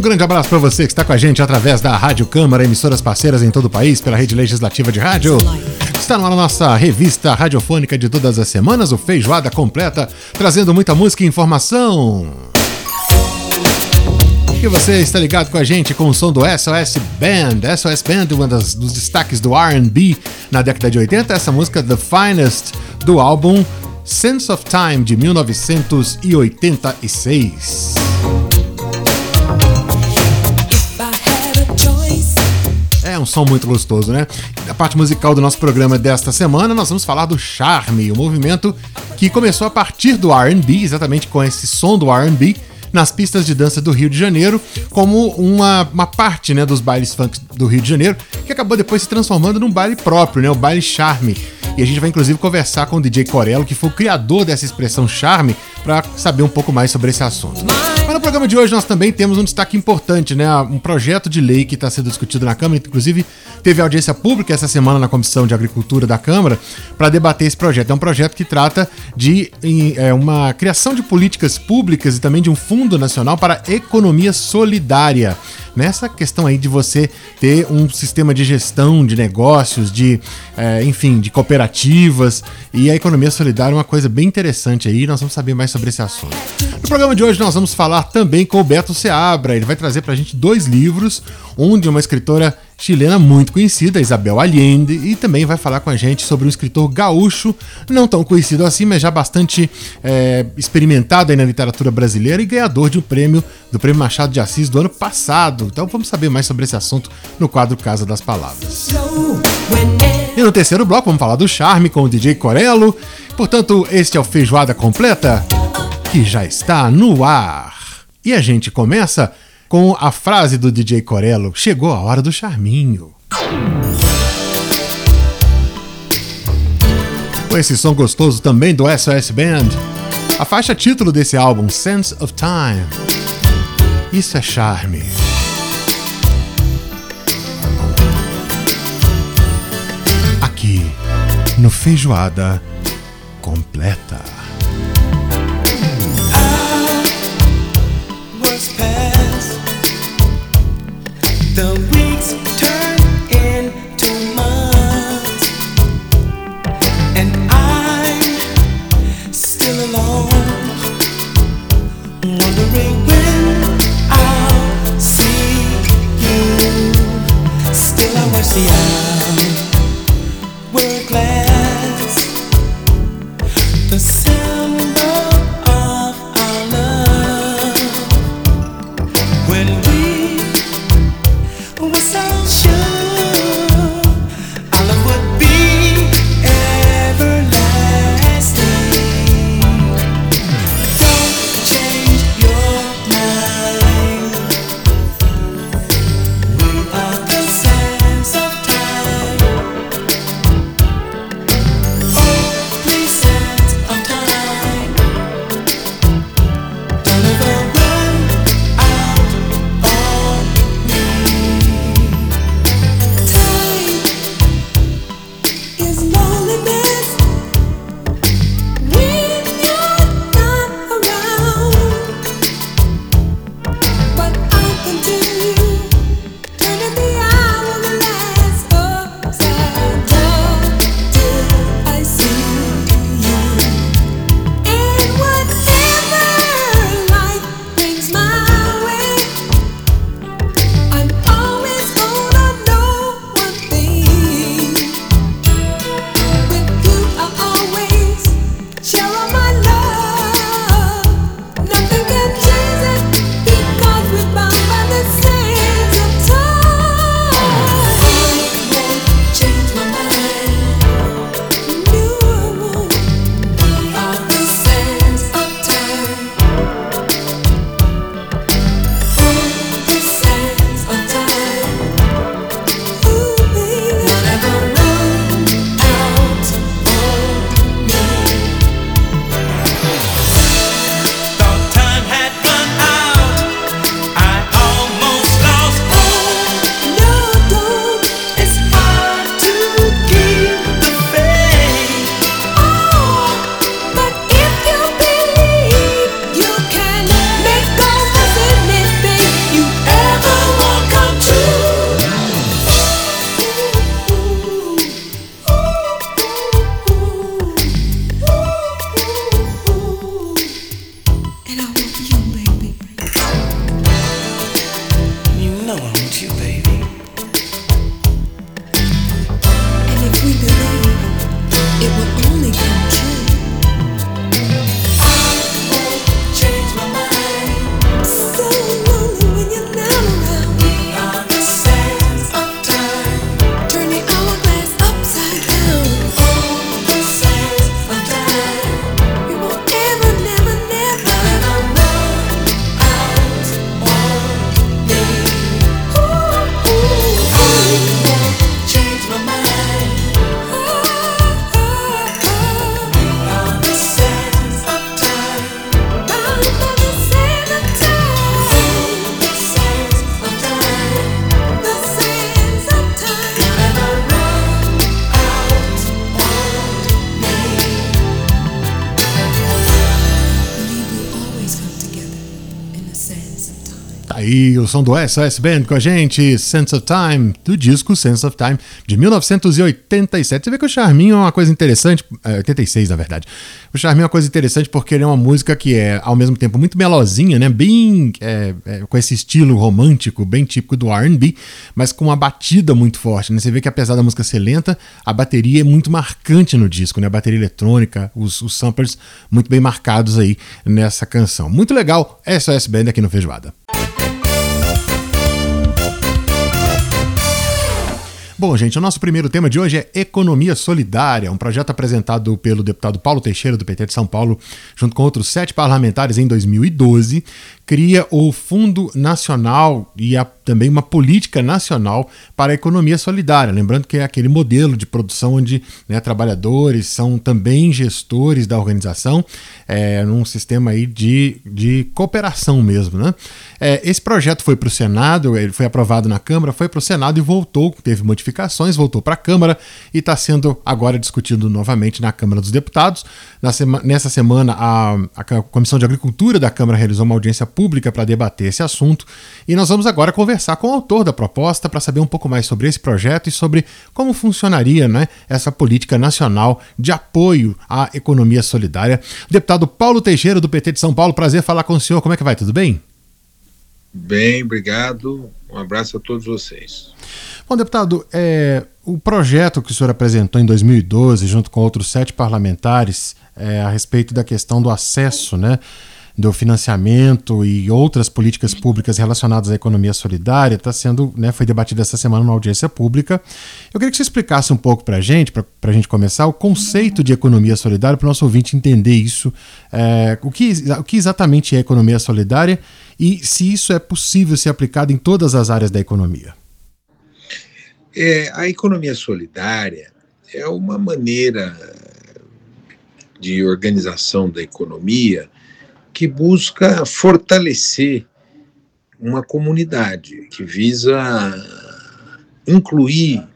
Um grande abraço para você que está com a gente através da Rádio Câmara, emissoras parceiras em todo o país, pela rede legislativa de rádio. Está na nossa revista radiofônica de todas as semanas, o Feijoada Completa, trazendo muita música e informação. E você está ligado com a gente com o som do SOS Band. SOS Band, um dos destaques do RB na década de 80. Essa música, The Finest, do álbum Sense of Time de 1986. Um som muito gostoso, né? Na parte musical do nosso programa desta semana, nós vamos falar do Charme, o um movimento que começou a partir do RB, exatamente com esse som do RB, nas pistas de dança do Rio de Janeiro, como uma, uma parte né, dos bailes funk do Rio de Janeiro, que acabou depois se transformando num baile próprio, né, o baile charme. E a gente vai inclusive conversar com o DJ Corello, que foi o criador dessa expressão charme, para saber um pouco mais sobre esse assunto. Mas no programa de hoje nós também temos um destaque importante, né? Um projeto de lei que está sendo discutido na Câmara, inclusive teve audiência pública essa semana na Comissão de Agricultura da Câmara para debater esse projeto. É um projeto que trata de é, uma criação de políticas públicas e também de um fundo nacional para economia solidária nessa questão aí de você ter um sistema de gestão de negócios, de, é, enfim, de cooperativas e a economia solidária é uma coisa bem interessante aí. Nós vamos saber mais sobre esse assunto. No programa de hoje nós vamos falar também com o Beto Seabra. Ele vai trazer pra gente dois livros, um de uma escritora chilena muito conhecida, Isabel Allende, e também vai falar com a gente sobre um escritor gaúcho, não tão conhecido assim, mas já bastante é, experimentado aí na literatura brasileira e ganhador de um prêmio do Prêmio Machado de Assis do ano passado. Então vamos saber mais sobre esse assunto no quadro Casa das Palavras. E no terceiro bloco vamos falar do charme com o DJ Corello. Portanto, este é o Feijoada Completa, que já está no ar. E a gente começa com a frase do DJ Corello: Chegou a hora do charminho. Com esse som gostoso também do SOS Band, a faixa título desse álbum, Sense of Time. Isso é charme. Aqui, no Feijoada Completa. The weeks turn into months, and I'm still alone, wondering when I'll see you. Still, I watch the aí, o som do SOS Band com a gente, Sense of Time, do disco Sense of Time, de 1987. Você vê que o Charminho é uma coisa interessante, é, 86 na verdade. O Charminho é uma coisa interessante porque ele é uma música que é, ao mesmo tempo, muito melosinha, né? Bem é, é, com esse estilo romântico, bem típico do RB, mas com uma batida muito forte, né? Você vê que apesar da música ser lenta, a bateria é muito marcante no disco, né? A bateria eletrônica, os, os samplers muito bem marcados aí nessa canção. Muito legal, SOS Band aqui no Feijoada. Bom, gente, o nosso primeiro tema de hoje é Economia Solidária, um projeto apresentado pelo deputado Paulo Teixeira, do PT de São Paulo, junto com outros sete parlamentares em 2012, cria o Fundo Nacional e a, também uma política nacional para a economia solidária. Lembrando que é aquele modelo de produção onde né, trabalhadores são também gestores da organização, é, num sistema aí de, de cooperação mesmo. Né? É, esse projeto foi para o Senado, ele foi aprovado na Câmara, foi para o Senado e voltou, teve modificações, voltou para a Câmara e está sendo agora discutido novamente na Câmara dos Deputados. Sema, nessa semana, a, a Comissão de Agricultura da Câmara realizou uma audiência pública pública para debater esse assunto e nós vamos agora conversar com o autor da proposta para saber um pouco mais sobre esse projeto e sobre como funcionaria né, essa política nacional de apoio à economia solidária. Deputado Paulo Teixeira, do PT de São Paulo, prazer falar com o senhor. Como é que vai? Tudo bem? Bem, obrigado. Um abraço a todos vocês. Bom, deputado, é, o projeto que o senhor apresentou em 2012, junto com outros sete parlamentares, é, a respeito da questão do acesso né, do financiamento e outras políticas públicas relacionadas à economia solidária está sendo, né, foi debatido essa semana numa audiência pública. Eu queria que você explicasse um pouco para a gente, para a gente começar, o conceito de economia solidária para o nosso ouvinte entender isso, é, o, que, o que exatamente é economia solidária e se isso é possível ser aplicado em todas as áreas da economia. É, a economia solidária é uma maneira de organização da economia que busca fortalecer uma comunidade, que visa incluir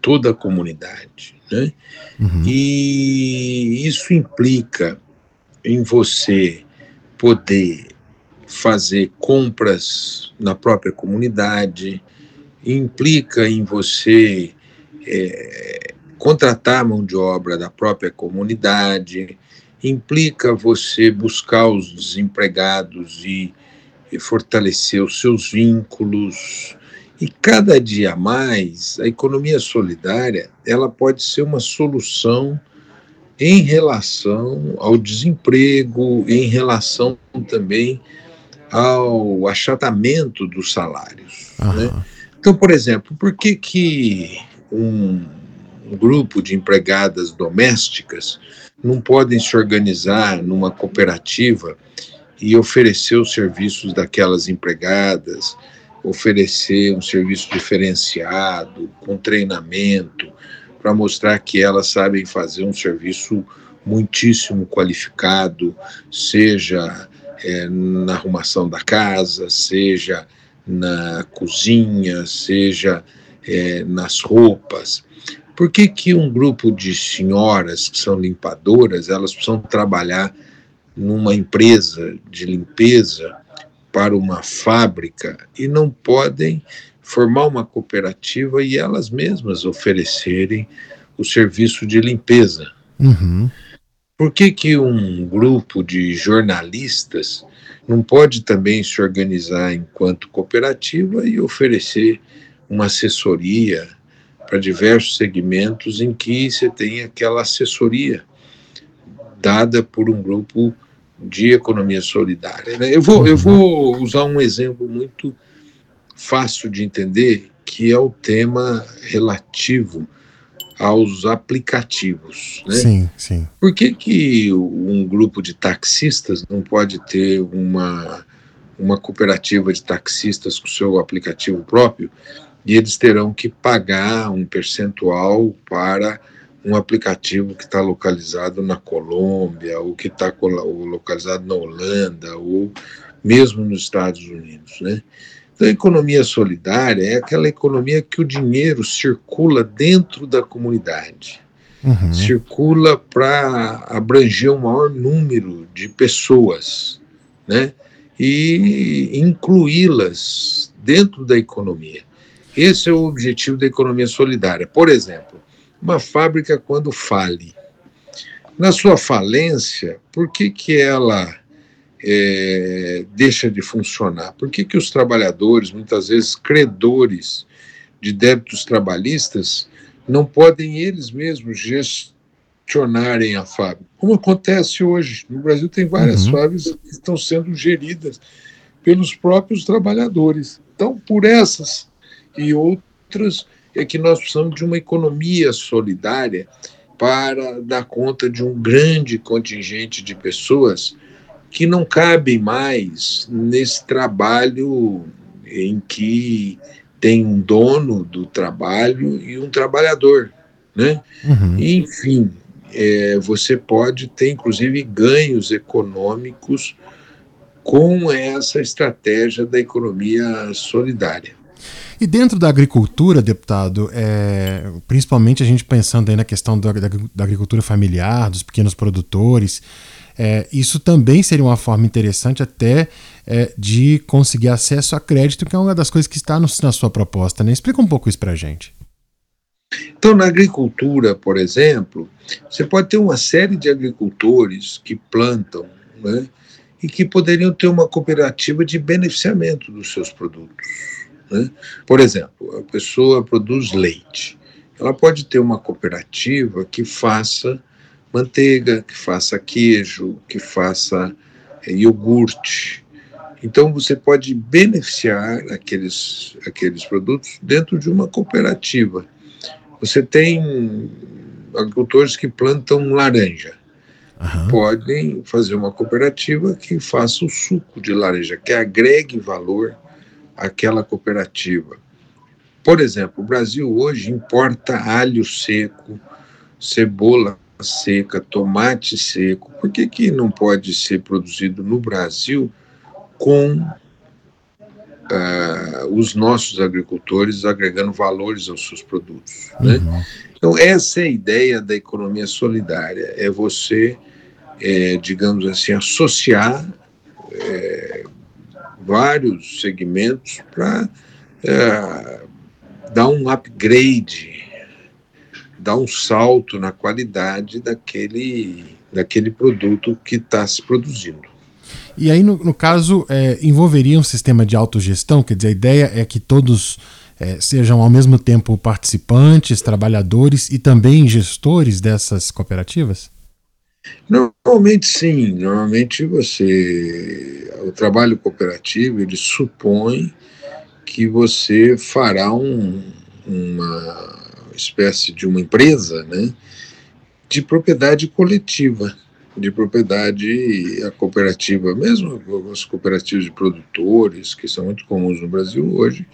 toda a comunidade. Né? Uhum. E isso implica em você poder fazer compras na própria comunidade, implica em você é, contratar mão de obra da própria comunidade, implica você buscar os desempregados e, e fortalecer os seus vínculos. E cada dia mais, a economia solidária ela pode ser uma solução em relação ao desemprego, em relação também ao achatamento dos salários. Né? Então, por exemplo, por que, que um grupo de empregadas domésticas não podem se organizar numa cooperativa e oferecer os serviços daquelas empregadas, oferecer um serviço diferenciado, com treinamento, para mostrar que elas sabem fazer um serviço muitíssimo qualificado, seja é, na arrumação da casa, seja na cozinha, seja é, nas roupas. Por que, que um grupo de senhoras que são limpadoras, elas precisam trabalhar numa empresa de limpeza para uma fábrica e não podem formar uma cooperativa e elas mesmas oferecerem o serviço de limpeza? Uhum. Por que, que um grupo de jornalistas não pode também se organizar enquanto cooperativa e oferecer uma assessoria para diversos segmentos em que você tem aquela assessoria dada por um grupo de economia solidária. Né? Eu, vou, eu vou usar um exemplo muito fácil de entender, que é o tema relativo aos aplicativos. Né? Sim, sim. Por que, que um grupo de taxistas não pode ter uma, uma cooperativa de taxistas com seu aplicativo próprio e eles terão que pagar um percentual para um aplicativo que está localizado na Colômbia, ou que está localizado na Holanda, ou mesmo nos Estados Unidos. Né? Então, a economia solidária é aquela economia que o dinheiro circula dentro da comunidade, uhum. circula para abranger um maior número de pessoas. Né? e incluí-las dentro da economia. Esse é o objetivo da economia solidária. Por exemplo, uma fábrica quando fale, na sua falência, por que, que ela é, deixa de funcionar? Por que, que os trabalhadores, muitas vezes credores de débitos trabalhistas, não podem eles mesmos gestionarem a fábrica? Como acontece hoje. No Brasil tem várias uhum. fábricas que estão sendo geridas pelos próprios trabalhadores. Então, por essas e outras, é que nós precisamos de uma economia solidária para dar conta de um grande contingente de pessoas que não cabem mais nesse trabalho em que tem um dono do trabalho e um trabalhador, né? Uhum. Enfim, é, você pode ter inclusive ganhos econômicos com essa estratégia da economia solidária. E dentro da agricultura, deputado, é, principalmente a gente pensando aí na questão da, da, da agricultura familiar, dos pequenos produtores, é, isso também seria uma forma interessante até é, de conseguir acesso a crédito, que é uma das coisas que está no, na sua proposta. Né? Explica um pouco isso para a gente. Então, na agricultura, por exemplo, você pode ter uma série de agricultores que plantam né, e que poderiam ter uma cooperativa de beneficiamento dos seus produtos. Né? Por exemplo, a pessoa produz leite. Ela pode ter uma cooperativa que faça manteiga, que faça queijo, que faça é, iogurte. Então você pode beneficiar aqueles, aqueles produtos dentro de uma cooperativa. Você tem agricultores que plantam laranja. Uhum. Podem fazer uma cooperativa que faça o suco de laranja, que agregue valor aquela cooperativa. Por exemplo, o Brasil hoje importa alho seco, cebola seca, tomate seco. Por que, que não pode ser produzido no Brasil com uh, os nossos agricultores agregando valores aos seus produtos? Né? Uhum. Então, essa é a ideia da economia solidária: é você, é, digamos assim, associar. É, vários segmentos para é, dar um upgrade, dar um salto na qualidade daquele, daquele produto que está se produzindo. E aí, no, no caso, é, envolveria um sistema de autogestão? Quer dizer, a ideia é que todos é, sejam ao mesmo tempo participantes, trabalhadores e também gestores dessas cooperativas? Normalmente sim, normalmente você, o trabalho cooperativo ele supõe que você fará um, uma espécie de uma empresa, né, de propriedade coletiva, de propriedade a cooperativa, mesmo as cooperativas de produtores que são muito comuns no Brasil hoje,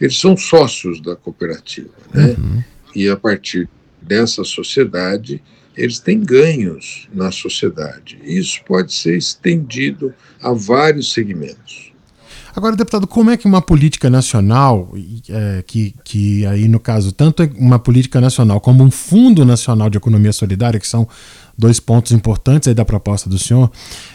eles são sócios da cooperativa, né, uhum. e a partir dessa sociedade eles têm ganhos na sociedade. Isso pode ser estendido a vários segmentos. Agora, deputado, como é que uma política nacional, é, que, que aí no caso, tanto é uma política nacional como um Fundo Nacional de Economia Solidária, que são dois pontos importantes aí da proposta do senhor,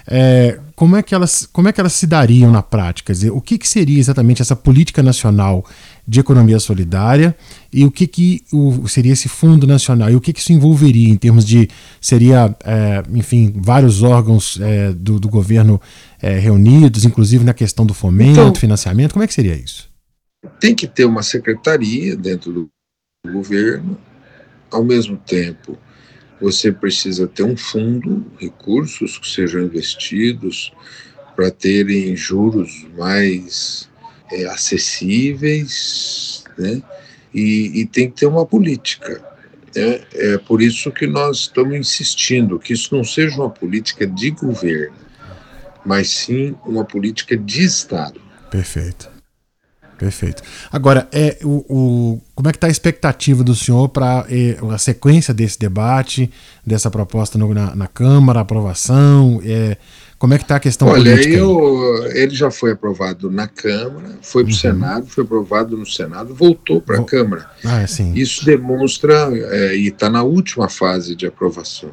é, como, é que elas, como é que elas se dariam na prática? Quer dizer, o que, que seria exatamente essa política nacional de economia solidária e o que, que o, seria esse fundo nacional e o que, que isso envolveria em termos de seria é, enfim vários órgãos é, do, do, governo é, reunidos inclusive na questão do fomento então, financiamento como é que seria isso tem que ter uma secretaria dentro do governo ao mesmo tempo você precisa ter um fundo recursos que sejam investidos para terem juros mais é, acessíveis, né? E, e, tem que ter uma política. Né? É por isso que nós estamos insistindo que isso não seja uma política de governo, mas sim uma política de Estado. Perfeito. Perfeito. Agora, é o, o como é que está a expectativa do senhor para é, a sequência desse debate, dessa proposta no, na, na, Câmara, aprovação? É, como é que está a questão Olha, política? Eu, ele já foi aprovado na Câmara, foi para o uhum. Senado, foi aprovado no Senado, voltou para a Câmara. Ah, sim. Isso demonstra, é, e está na última fase de aprovação.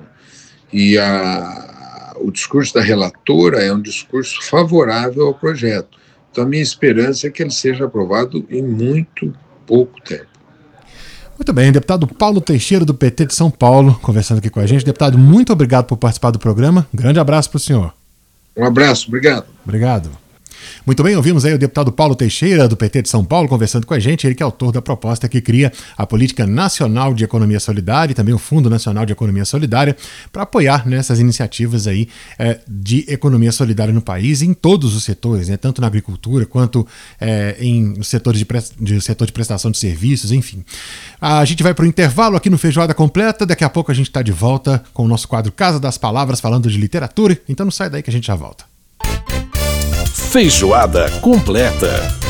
E a, o discurso da relatora é um discurso favorável ao projeto. Então, a minha esperança é que ele seja aprovado em muito pouco tempo. Muito bem, deputado Paulo Teixeira, do PT de São Paulo, conversando aqui com a gente. Deputado, muito obrigado por participar do programa. Um grande abraço para o senhor. Um abraço, obrigado. Obrigado. Muito bem, ouvimos aí o deputado Paulo Teixeira, do PT de São Paulo, conversando com a gente. Ele que é autor da proposta que cria a Política Nacional de Economia Solidária e também o Fundo Nacional de Economia Solidária para apoiar nessas iniciativas aí é, de economia solidária no país em todos os setores, né, tanto na agricultura quanto é, em setores de, de setor de prestação de serviços, enfim. A gente vai para o intervalo aqui no Feijoada Completa. Daqui a pouco a gente está de volta com o nosso quadro Casa das Palavras, falando de literatura. Então não sai daí que a gente já volta. Feijoada completa.